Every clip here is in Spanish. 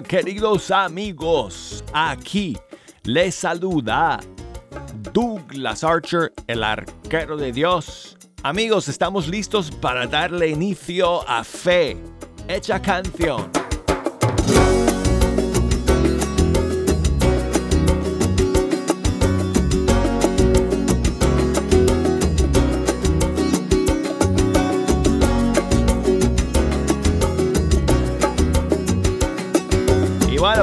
Queridos amigos, aquí les saluda Douglas Archer, el arquero de Dios. Amigos, estamos listos para darle inicio a Fe, hecha canción.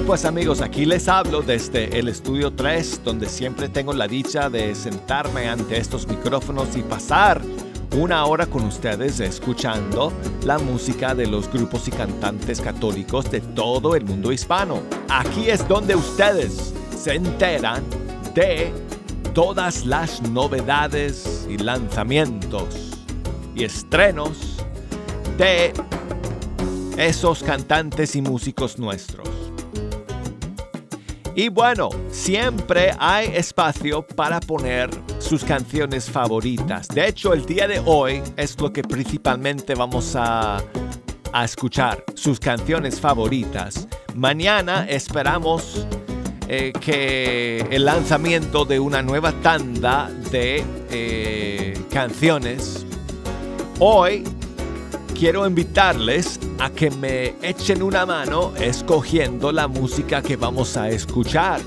Pues amigos, aquí les hablo desde el estudio 3, donde siempre tengo la dicha de sentarme ante estos micrófonos y pasar una hora con ustedes escuchando la música de los grupos y cantantes católicos de todo el mundo hispano. Aquí es donde ustedes se enteran de todas las novedades y lanzamientos y estrenos de esos cantantes y músicos nuestros. Y bueno, siempre hay espacio para poner sus canciones favoritas. De hecho, el día de hoy es lo que principalmente vamos a, escuchar, sus canciones favoritas. Mañana esperamos eh, que el lanzamiento de una nueva tanda de eh, canciones. Hoy quiero invitarles a que me echen una mano escogiendo la música que vamos a escuchar.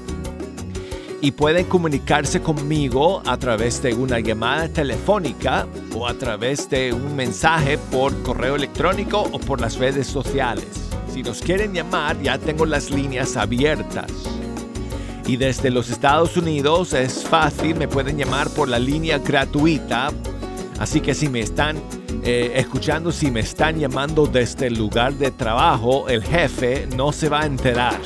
Y pueden comunicarse conmigo a través de una llamada telefónica o a través de un mensaje por correo electrónico o por las redes sociales. Si nos quieren llamar, ya tengo las líneas abiertas. Y desde los Estados Unidos es fácil, me pueden llamar por la línea gratuita. Así que si me están eh, escuchando si me están llamando desde el lugar de trabajo, el jefe no se va a enterar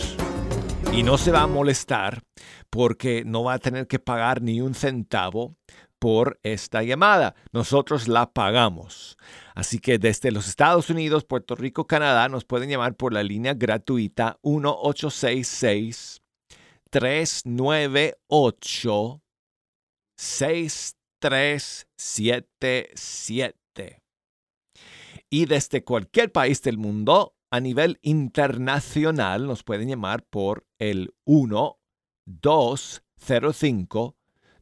y no se va a molestar porque no va a tener que pagar ni un centavo por esta llamada. Nosotros la pagamos. Así que desde los Estados Unidos, Puerto Rico, Canadá, nos pueden llamar por la línea gratuita 1866 398 6377 y desde cualquier país del mundo a nivel internacional nos pueden llamar por el 1 205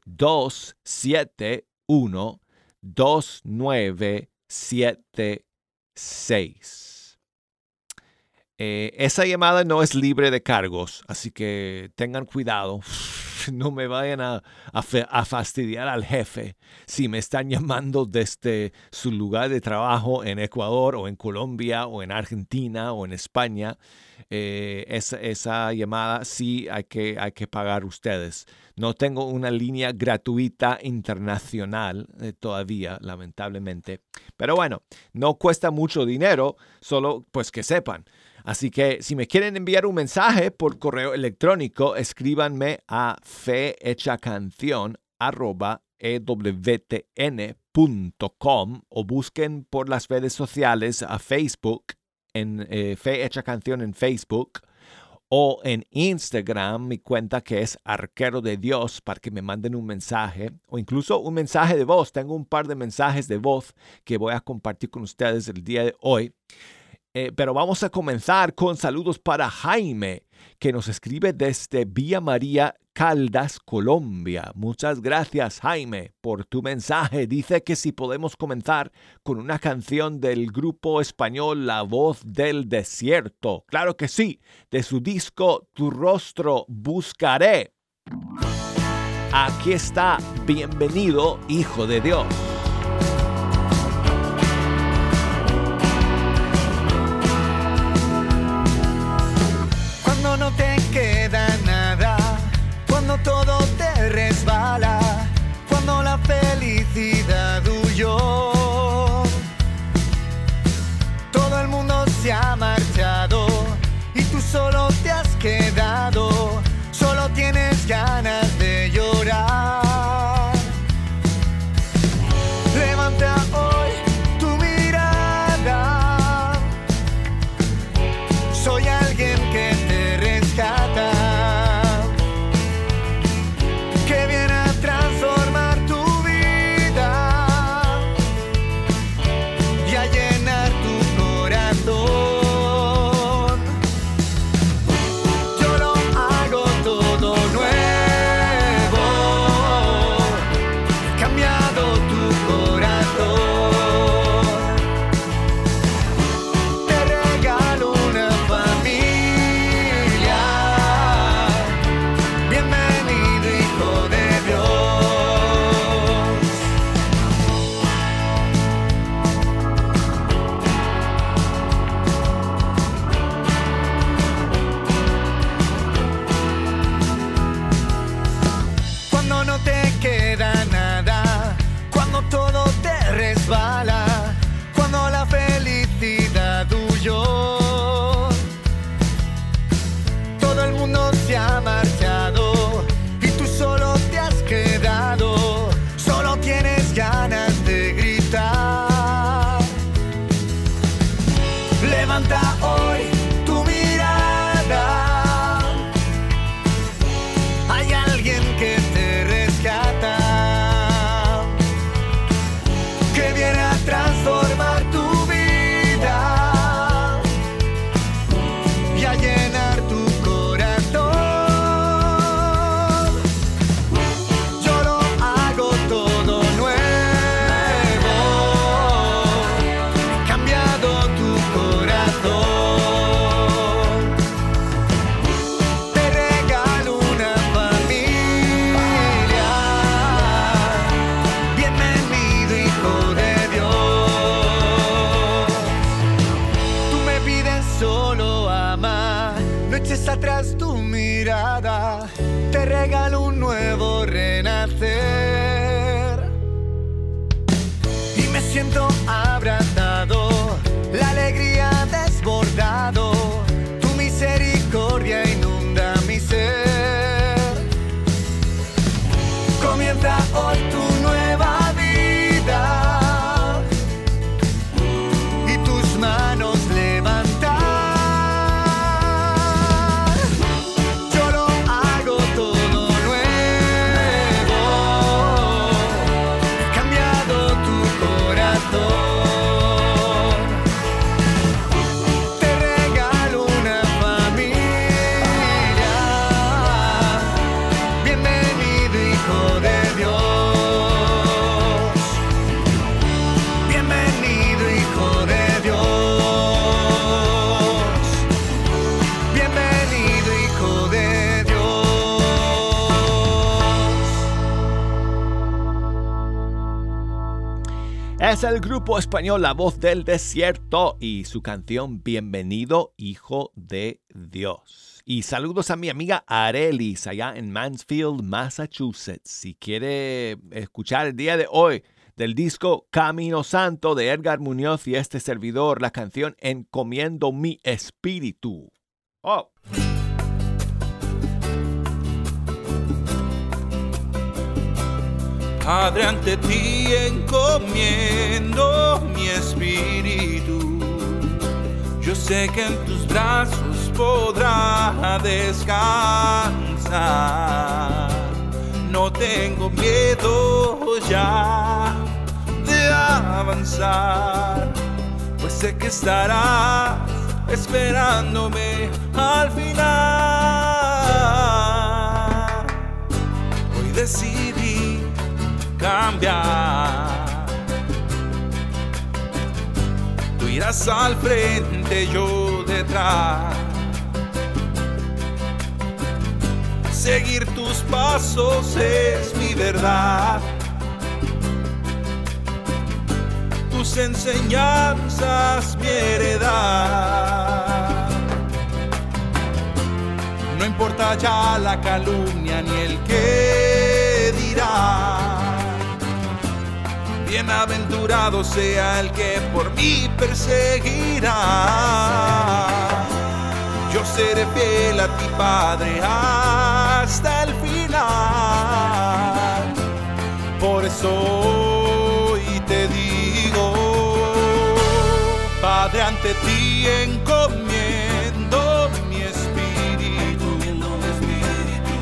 271 2976. esa llamada no es libre de cargos, así que tengan cuidado. no me vayan a, fastidiar al jefe si me están llamando desde su lugar de trabajo en Ecuador o en Colombia o en Argentina o en España. Eh, esa, llamada sí hay que, hay que pagar ustedes. No tengo una línea gratuita internacional eh, todavía, lamentablemente. Pero bueno, no cuesta mucho dinero, solo pues que sepan. Así que si me quieren enviar un mensaje por correo electrónico, escríbanme a fehechacanción.com o busquen por las redes sociales a Facebook, en eh, Fe Hecha Canción en Facebook o en Instagram, mi cuenta que es Arquero de Dios, para que me manden un mensaje o incluso un mensaje de voz. Tengo un par de mensajes de voz que voy a compartir con ustedes el día de hoy. Eh, pero vamos a comenzar con saludos para Jaime, que nos escribe desde Vía María Caldas, Colombia. Muchas gracias, Jaime, por tu mensaje. Dice que si podemos comenzar con una canción del grupo español La Voz del Desierto. Claro que sí, de su disco Tu rostro buscaré. Aquí está, bienvenido, Hijo de Dios. Es el grupo español La Voz del Desierto y su canción Bienvenido, Hijo de Dios. Y saludos a mi amiga Arelis allá en Mansfield, Massachusetts. Si quiere escuchar el día de hoy del disco Camino Santo de Edgar Muñoz y este servidor, la canción Encomiendo mi espíritu. Oh. Padre, ante ti encomiendo mi espíritu. Yo sé que en tus brazos podrá descansar. No tengo miedo ya de avanzar, pues sé que estarás esperándome al final. Hoy decidí cambiar. Tú irás al frente, yo detrás. Seguir tus pasos es mi verdad. Tus enseñanzas mi heredad. No importa ya la calumnia ni el que dirá. Bienaventurado sea el que por mí perseguirá. Yo seré fiel a ti, Padre, hasta el final. Por eso hoy te digo, Padre, ante ti encomiendo mi espíritu.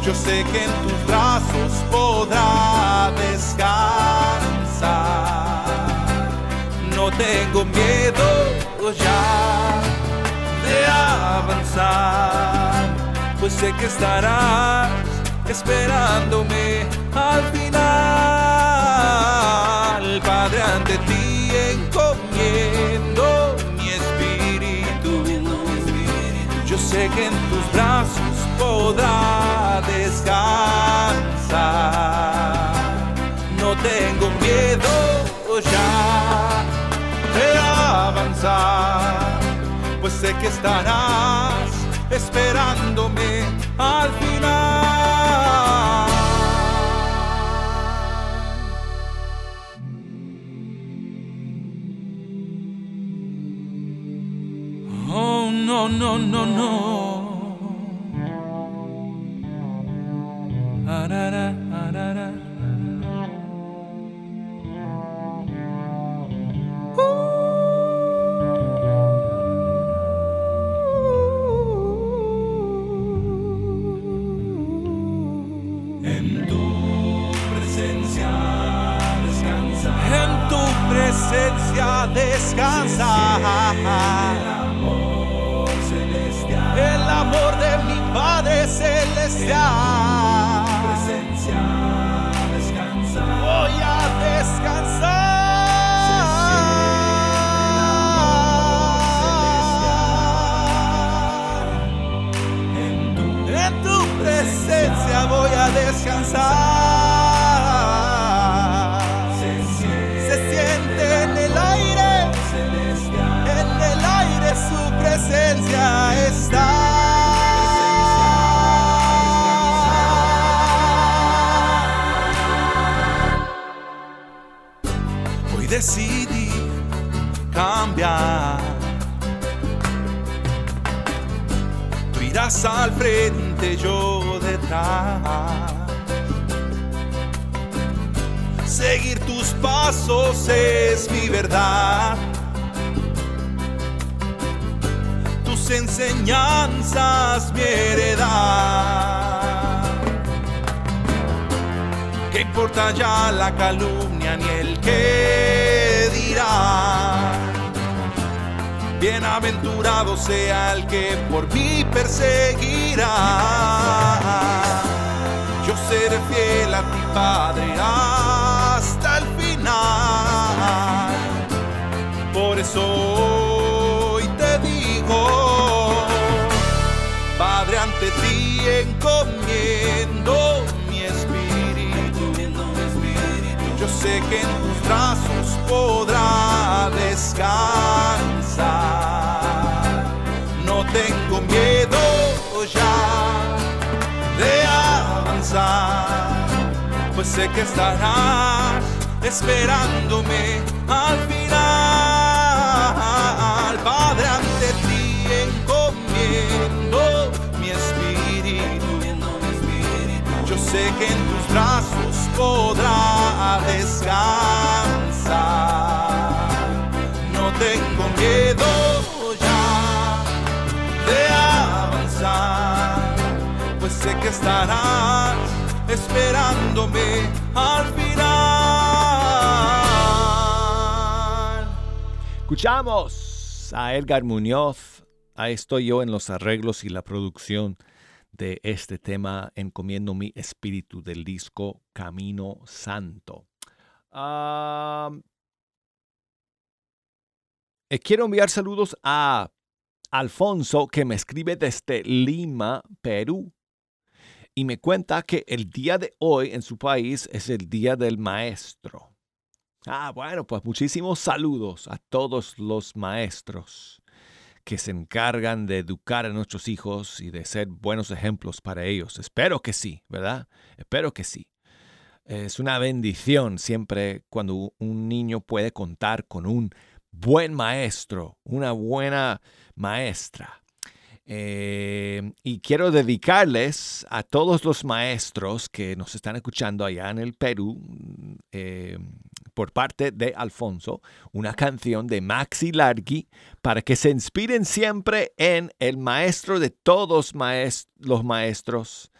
Yo sé que en tus brazos podrá descansar. No tengo miedo ya de avanzar, pues sé que estarás esperándome al final. Padre, ante ti encomiendo mi espíritu. Yo sé que en tus brazos podrá descansar. No tengo miedo ya de avanzar, pues sé que estarás esperándome al final. Oh, no, no, no, no. Descansar. El amor de mi Padre celestial. Voy a descansar. En tu presencia voy a descansar. Decidí cambiar. Tú irás al frente, yo detrás. Seguir tus pasos es mi verdad. Tus enseñanzas mi heredad. ¿Qué importa ya la calumnia ni el que dirá? Bienaventurado sea el que por mí perseguirá. Yo seré fiel a ti, Padre, hasta el final. Por eso hoy te digo, Padre, ante ti encomiendo sé que en tus brazos podrá descansar. No tengo miedo ya de avanzar, pues sé que estarás esperándome al final. Padre, ante ti encomiendo mi espíritu. Yo sé que en tus brazos podrá descansar. No tengo miedo ya de avanzar, pues sé que estarás esperándome al final. Escuchamos a Edgar Muñoz. Ahí estoy yo en los arreglos y la producción de este tema, encomiendo mi espíritu del disco Camino Santo. Eh, quiero enviar saludos a Alfonso que me escribe desde Lima, Perú. Y me cuenta que el día de hoy en su país es el Día del Maestro. Ah, bueno, pues muchísimos saludos a todos los maestros que se encargan de educar a nuestros hijos y de ser buenos ejemplos para ellos. Espero que sí, ¿verdad? Espero que sí. Es una bendición siempre cuando un niño puede contar con un buen maestro, una buena maestra. Eh, y quiero dedicarles a todos los maestros que nos están escuchando allá en el Perú, eh, por parte de Alfonso, una canción de Maxi Largi para que se inspiren siempre en el maestro de todos los maestros,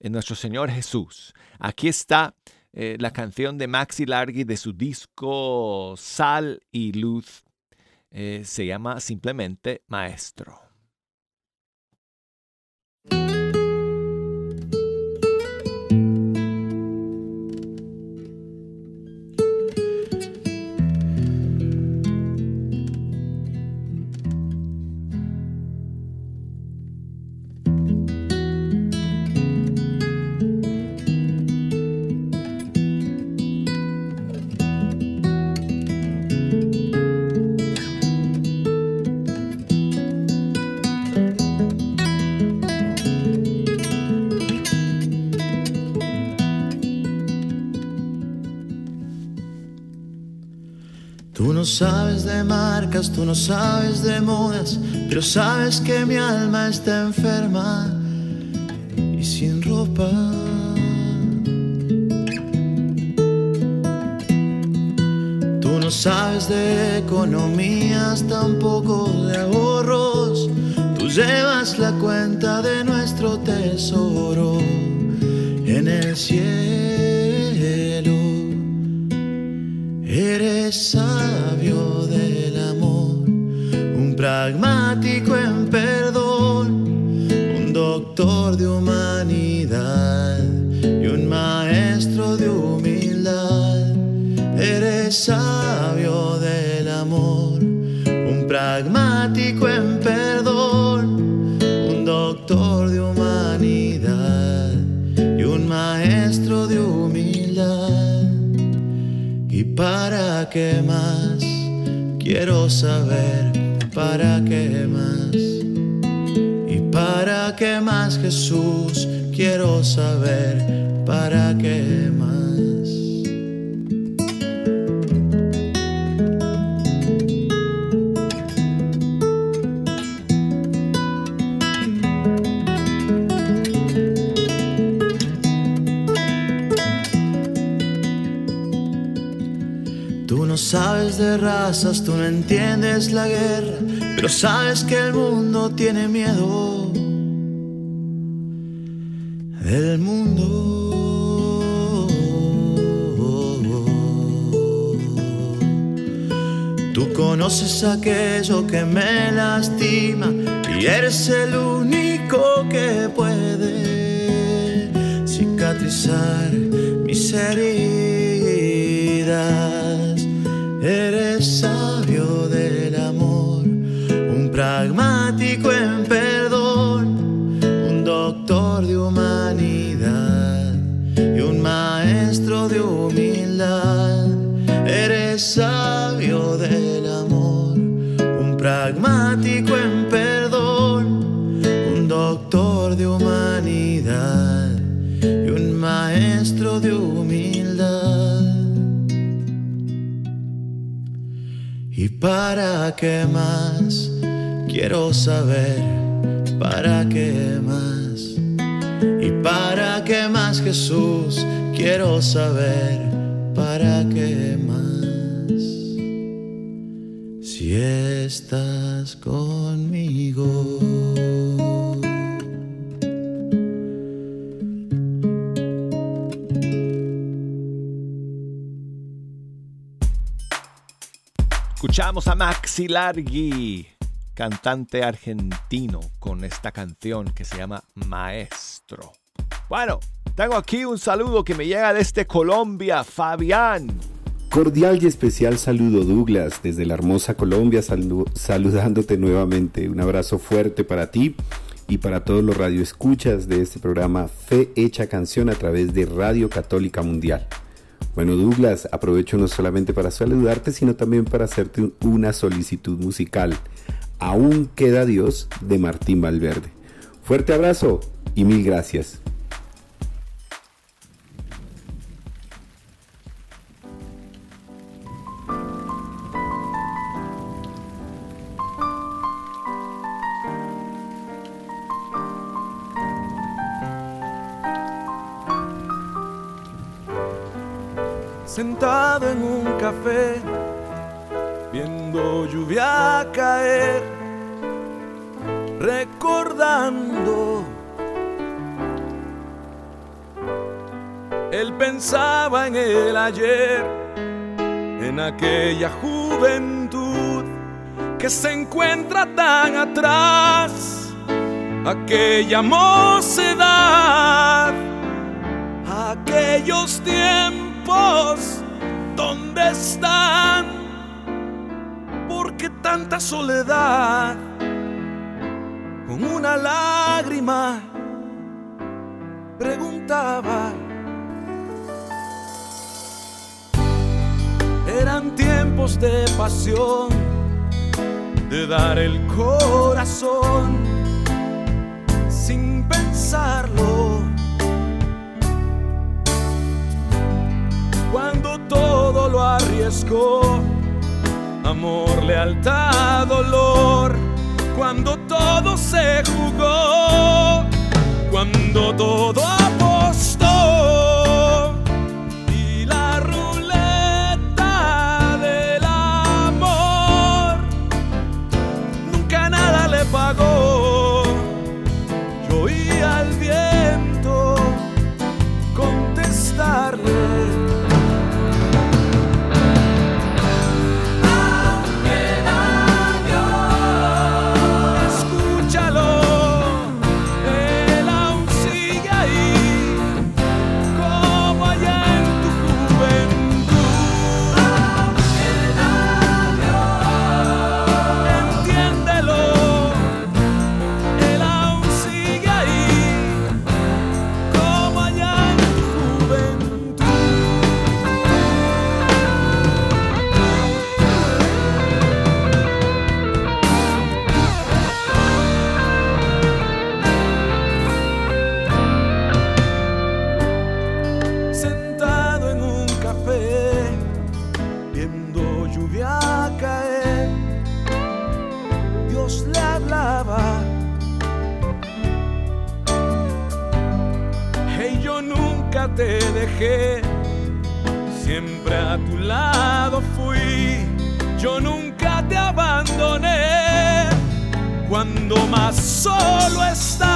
en nuestro Señor Jesús. Aquí está eh, la canción de Maxi Largi de su disco Sal y Luz. se llama simplemente Maestro. Sabes de marcas, tú no sabes de modas, pero sabes que mi alma está enferma y sin ropa. Tú no sabes de economías, tampoco de ahorros. Tú llevas la cuenta de nuestro tesoro en el cielo. Sabio del amor, un pragmático en perdón, un doctor de humanidad y un maestro de humildad. ¿Y para qué más? Quiero saber ¿para qué más? ¿Y para qué más Jesús? Quiero saber, ¿para qué más? Sabes de razas, tú no entiendes la guerra pero sabes que el mundo tiene miedo del mundo. Tú conoces aquello que me lastima y eres el único que puede cicatrizar mis heridas. Sabio del amor, un pragmático en perdón, un doctor de humanidad y un maestro de humildad. ¿Y para qué más? Quiero saber para qué más. Y para qué más Jesús. Quiero saber para qué más. Estás conmigo. Escuchamos a Maxi Largi cantante argentino con esta canción que se llama Maestro. Bueno, tengo aquí un saludo que me llega desde Colombia, Fabián. Cordial y especial saludo Douglas desde la hermosa Colombia, saludándote nuevamente. Un abrazo fuerte para ti y para todos los radioescuchas de este programa Fe Hecha Canción a través de Radio Católica Mundial. Bueno Douglas, aprovecho no solamente para saludarte, sino también para hacerte una solicitud musical. Aún queda Dios de Martín Valverde. Fuerte abrazo y mil gracias. Sentado en un café, viendo lluvia caer recordando. Él pensaba en el ayer, en aquella juventud que se encuentra tan atrás, aquella mocedad, aquellos tiempos, ¿dónde están? ¿Por qué tanta soledad? con una lágrima preguntaba. Eran tiempos de pasión, de dar el corazón sin pensarlo. Cuando todo lo arriesgó, amor, lealtad, dolor cuando todo se jugó, cuando todo siempre a tu lado fui, yo nunca te abandoné. Cuando más solo estás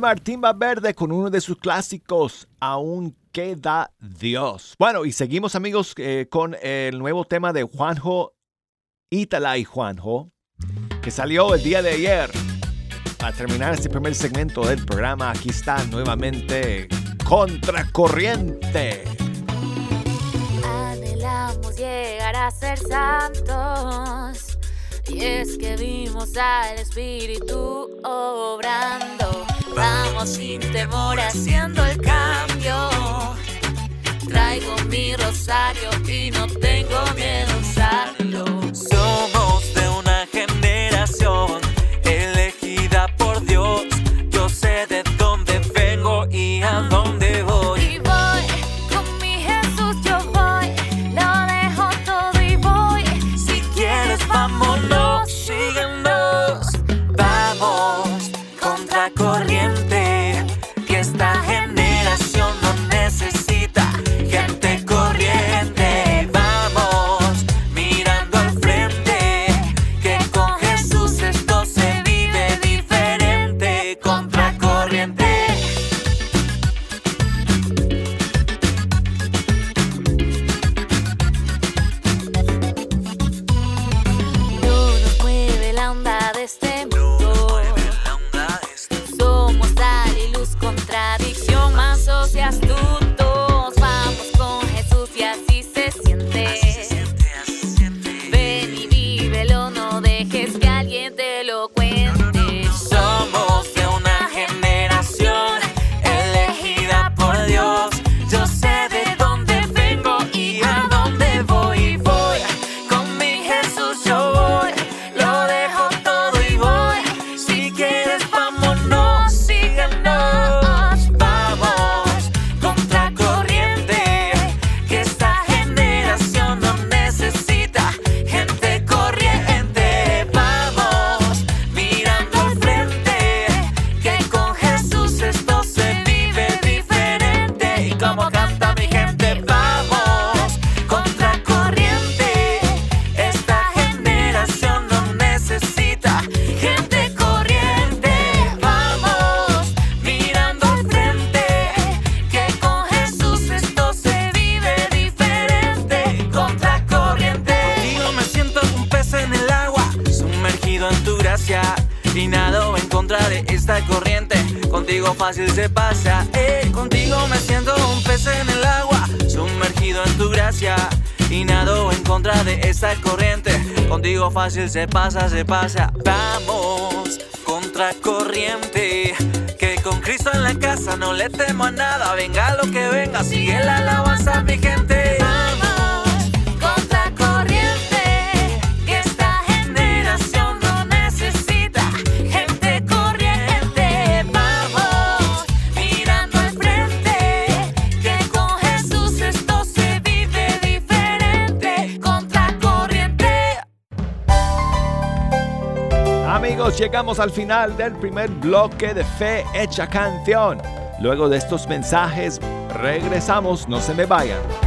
Martín Valverde con uno de sus clásicos, Aún queda Dios. Bueno, y seguimos amigos eh, con el nuevo tema de Juanjo, Itala y Juanjo, que salió el día de ayer. Para terminar este primer segmento del programa, aquí está nuevamente Contracorriente. Llegar a ser santos. Y es que vimos al Espíritu obrando Vamos sin temor haciendo el cambio. Traigo mi rosario y no tengo miedo a usarlo. fácil se pasa, se pasa. Vamos contra corriente. Que con Cristo en la casa no le temo a nada. Venga lo que venga, sigue la alabanza, mi gente. Llegamos al final del primer bloque de Fe Hecha Canción. Luego de estos mensajes, regresamos, no se me vayan.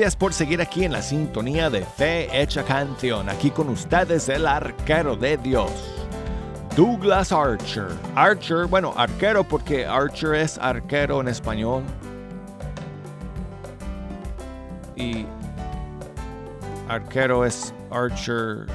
Gracias por seguir aquí en la sintonía de Fe Hecha Canción. Aquí con ustedes el arquero de Dios, Douglas Archer. Archer, bueno, arquero porque Archer es arquero en español. Y arquero es Archer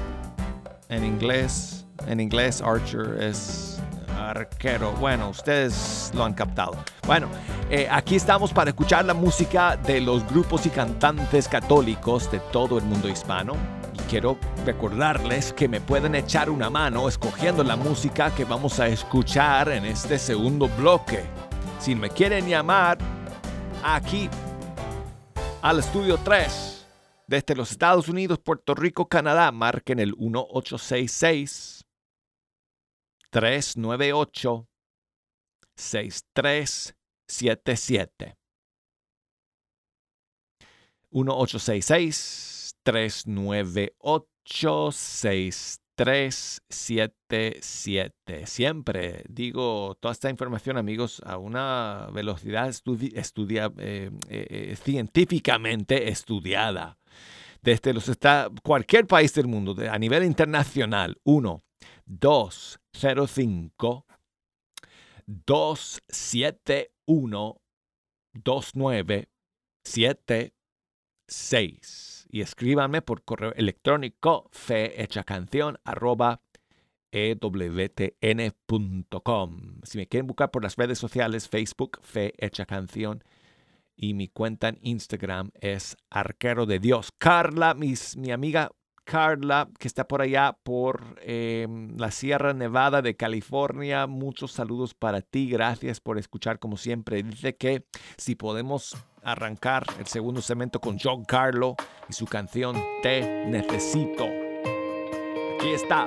en inglés. En inglés Archer es arquero. Bueno, ustedes lo han captado. Bueno, eh, aquí estamos para escuchar la música de los grupos y cantantes católicos de todo el mundo hispano. Y quiero recordarles que me pueden echar una mano escogiendo la música que vamos a escuchar en este segundo bloque. Si me quieren llamar aquí al estudio 3 desde los Estados Unidos, Puerto Rico, Canadá, marquen el 1866 398 63 77 1866 398 6377 Siempre digo toda esta información, amigos, a una velocidad eh, eh, científicamente estudiada. Desde los está cualquier país del mundo, a nivel internacional, 1, 2, 0, 5, 271 2976 y escríbanme por correo electrónico fehechacanción arroba ewtn.com. Si me quieren buscar por las redes sociales, Facebook, Fe Canción, y mi cuenta en Instagram es Arquero de Dios. Carla, mis, mi amiga Carla, que está por allá por em, la Sierra Nevada de California. Muchos saludos para ti. Gracias por escuchar como siempre. Dice que si podemos arrancar el segundo segmento con John Carlo y su canción Te Necesito. Aquí está.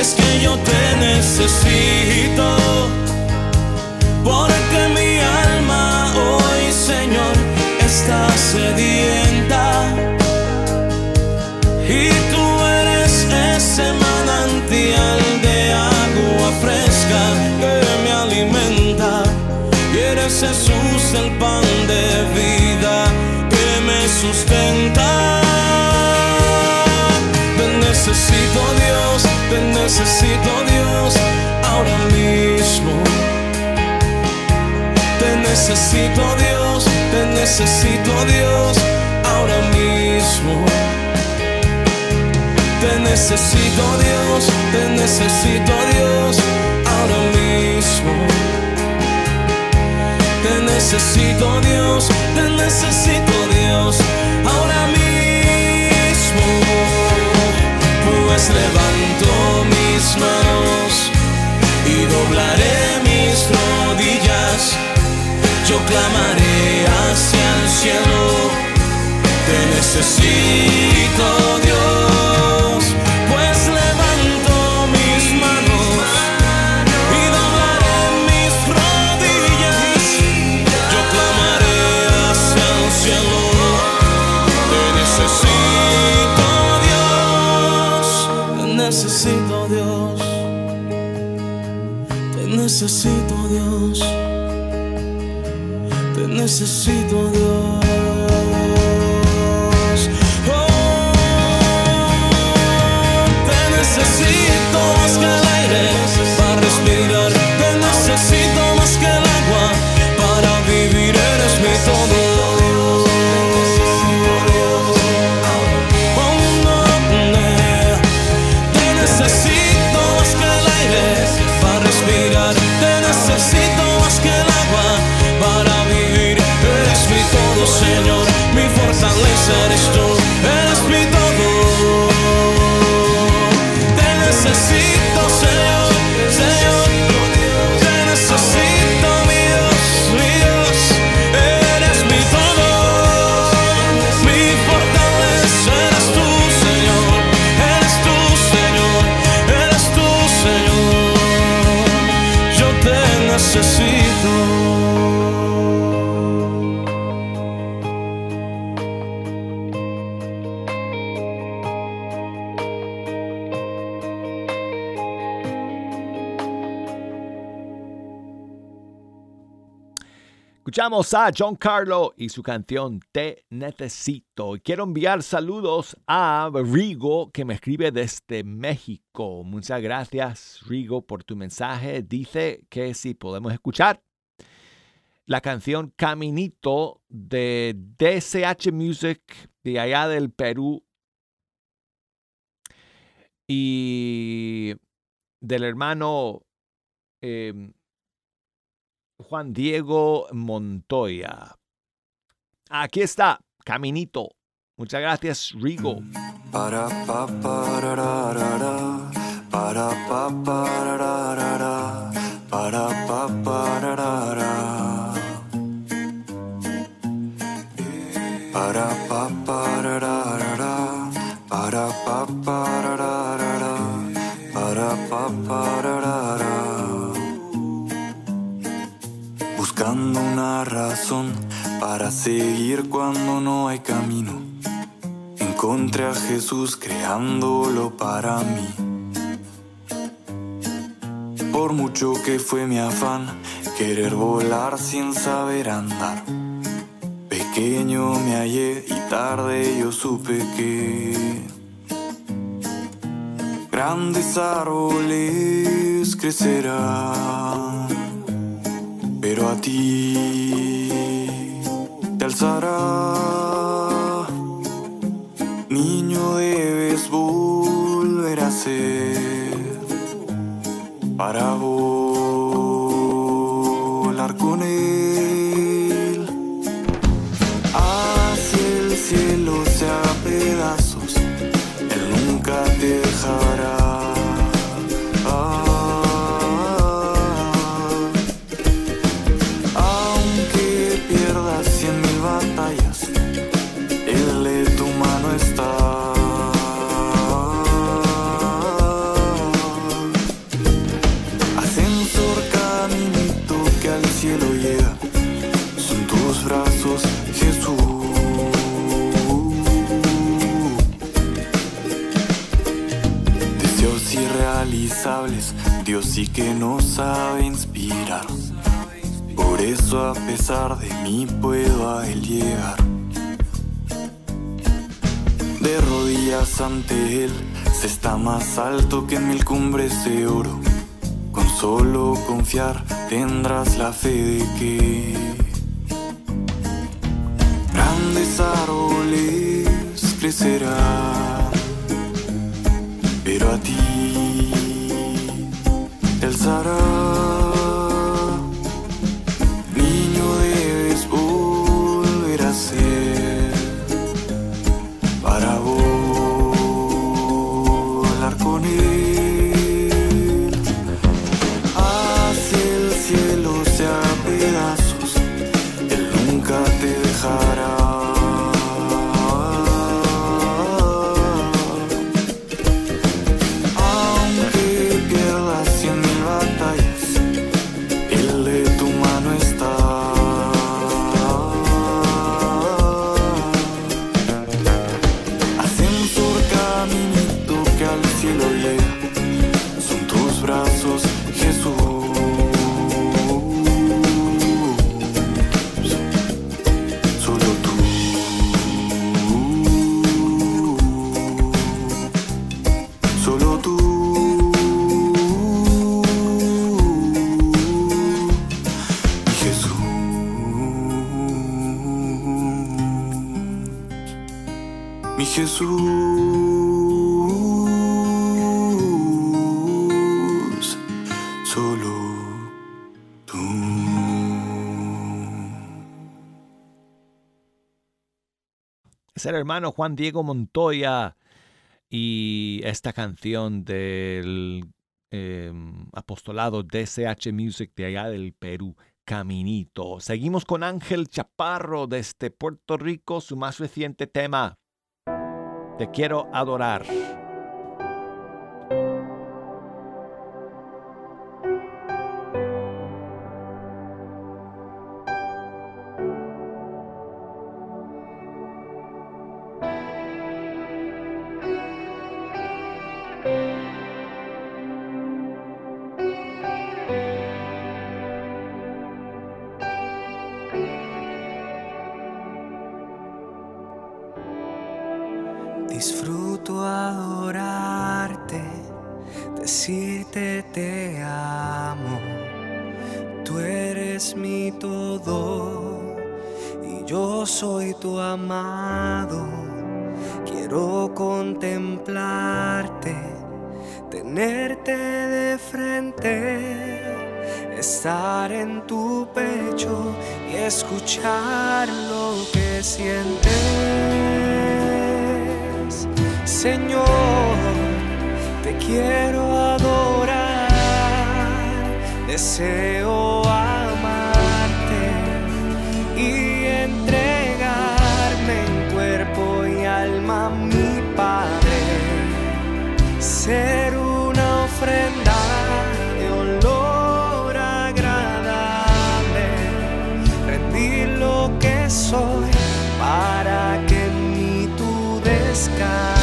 Es que yo te necesito, porque mi alma hoy, Señor, está sedienta. Te necesito Dios ahora mismo. Te necesito Dios, te necesito Dios ahora mismo. Te necesito Dios, te necesito Dios ahora mismo. Te necesito Dios, te necesito Dios ahora mismo. Pues levanto manos y doblaré mis rodillas. Yo clamaré hacia el cielo. Te necesito Dios, necesito Dios, te necesito Dios. Escuchamos a John Carlo y su canción Te Necesito. Quiero enviar saludos a Rigo que me escribe desde México. Muchas gracias Rigo por tu mensaje. Dice que si podemos escuchar la canción Caminito de DCH Music de allá del Perú y del hermano eh, Juan Diego Montoya. Aquí está, Caminito. Muchas gracias, Rigo. Para pa pararara, para pa pararara, para pa pararara. Para pa pararara, para pa para pa pararara. Una razón para seguir cuando no hay camino. Encontré a Jesús creándolo para mí. Por mucho que fue mi afán, querer volar sin saber andar. Pequeño me hallé y tarde yo supe que grandes árboles crecerán, pero a ti te alzará. Niño debes volver a ser para volar Dios sí que nos sabe inspirar. Por eso a pesar de mí puedo a Él llegar. De rodillas ante Él se está más alto que mil cumbres de oro. Con solo confiar tendrás la fe de que grandes árboles crecerán. Pero a ti Él será. Jesús. Solo tú. Es el hermano Juan Diego Montoya y esta canción del eh, apostolado DCH Music de allá del Perú, Caminito. Seguimos con Ángel Chaparro desde Puerto Rico, su más reciente tema, Te quiero adorar. Tú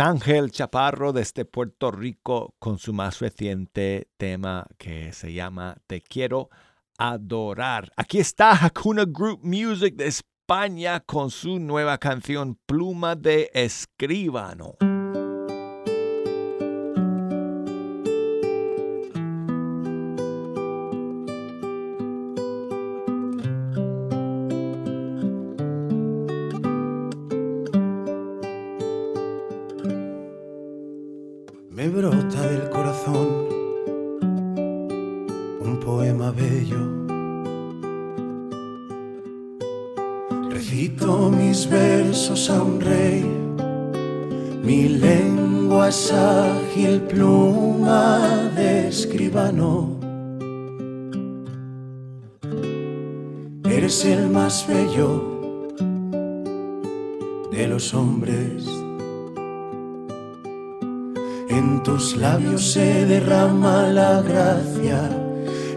Ángel Chaparro desde Puerto Rico con su más reciente tema que se llama Te quiero adorar. Aquí está Hakuna Group Music de España con su nueva canción Pluma de Escribano. Eres el más bello de los hombres. En tus labios se derrama la gracia,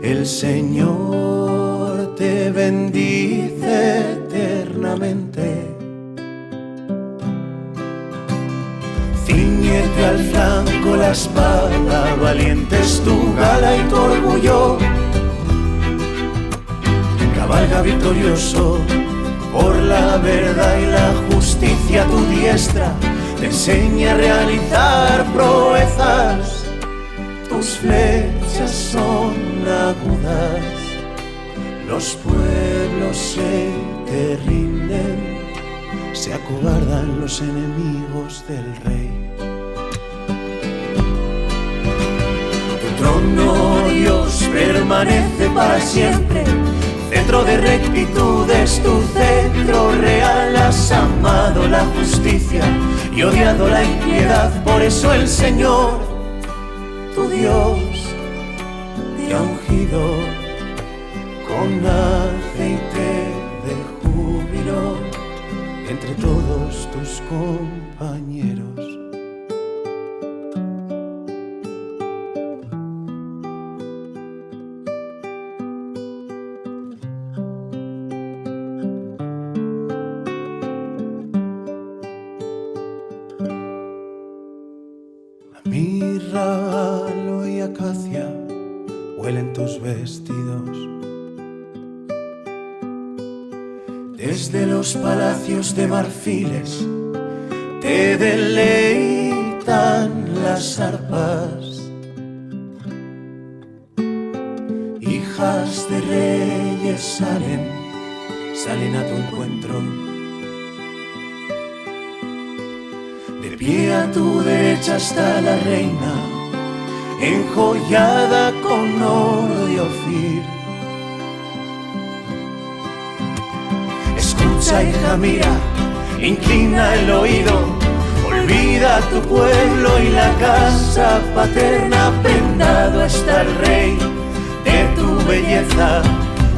el Señor te bendice eternamente. Ciñete al flanco la espada, valiente es tu gala y tu orgullo. Cabalga victorioso por la verdad y la justicia tu diestra te enseña a realizar proezas. Tus flechas son agudas, los pueblos se te rinden, se acobardan los enemigos del rey. Tu trono, Dios, permanece para siempre. Centro de rectitud es tu centro real, has amado la justicia y odiado la impiedad, por eso el Señor, tu Dios, te ha ungido con aceite de júbilo entre todos tus compañeros. Marfiles te deleitan las arpas. Hijas de reyes salen, salen a tu encuentro. De pie a tu derecha está la reina, enjollada con oro de Ofir. Escucha, hija, mira, inclina el oído, olvida tu pueblo y la casa paterna, prendado está el rey de tu belleza.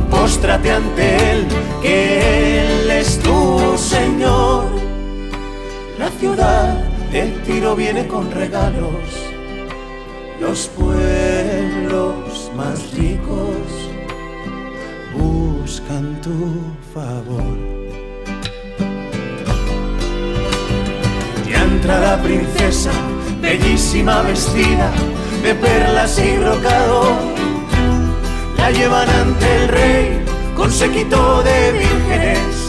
Póstrate ante él, que él es tu Señor. La ciudad de Tiro viene con regalos, los pueblos más ricos buscan tu favor. Princesa, bellísima vestida de perlas y brocado. La llevan ante el rey con séquito de vírgenes.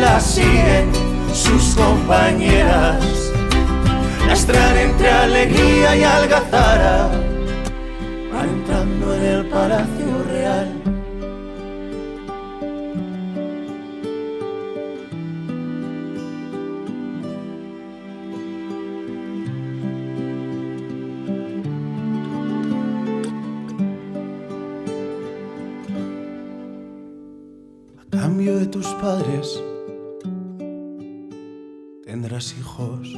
La siguen sus compañeras. Las traen entre alegría y algazara. Van entrando en el palacio tus padres. Tendrás hijos.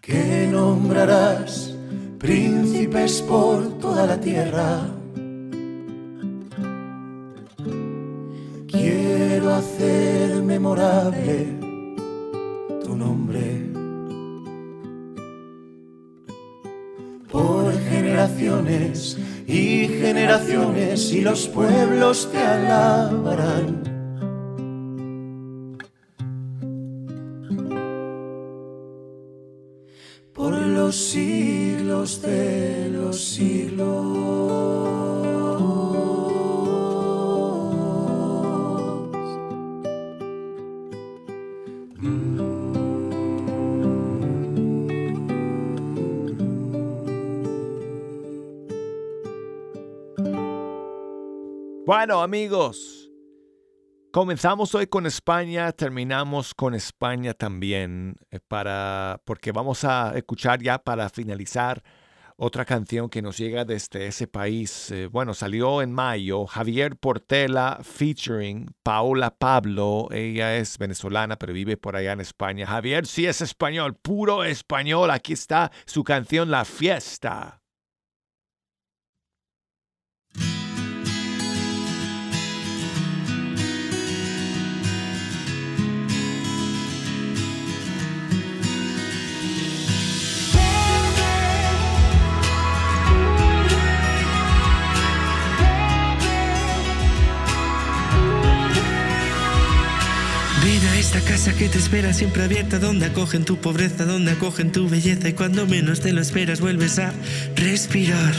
Que nombrarás príncipes por toda la tierra. Quiero hacer memorable tu nombre. Por generaciones y generaciones y los pueblos te alabarán. Por los siglos de los siglos. Bueno, amigos, comenzamos hoy con España, terminamos con España también, eh, para, porque vamos a escuchar ya para finalizar otra canción que nos llega desde ese país. Eh, bueno, salió en mayo, Javier Portela featuring Paola Pablo. Ella es venezolana, pero vive por allá en España. Javier sí es español, puro español. Aquí está su canción La Fiesta. Esta casa que te espera siempre abierta, donde acogen tu pobreza, donde acogen tu belleza y cuando menos te lo esperas vuelves a respirar.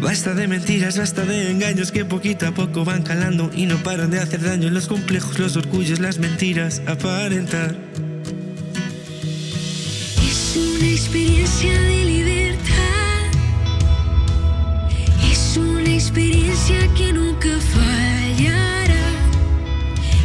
Basta de mentiras, basta de engaños que poquito a poco van calando y no paran de hacer daño. Los complejos, los orgullos, las mentiras, aparentar. Es una experiencia de libertad. Es una experiencia que nunca fallará.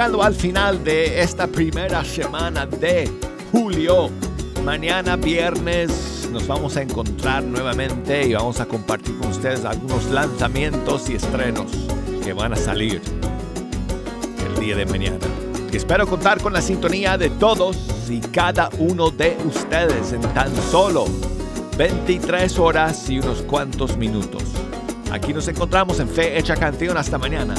al final de esta primera semana de julio. Mañana viernes nos vamos a encontrar nuevamente y vamos a compartir con ustedes algunos lanzamientos y estrenos que van a salir el día de mañana. Espero contar con la sintonía de todos y cada uno de ustedes en tan solo 23 horas y unos cuantos minutos. Aquí nos encontramos en Fe Hecha Canción. Hasta mañana.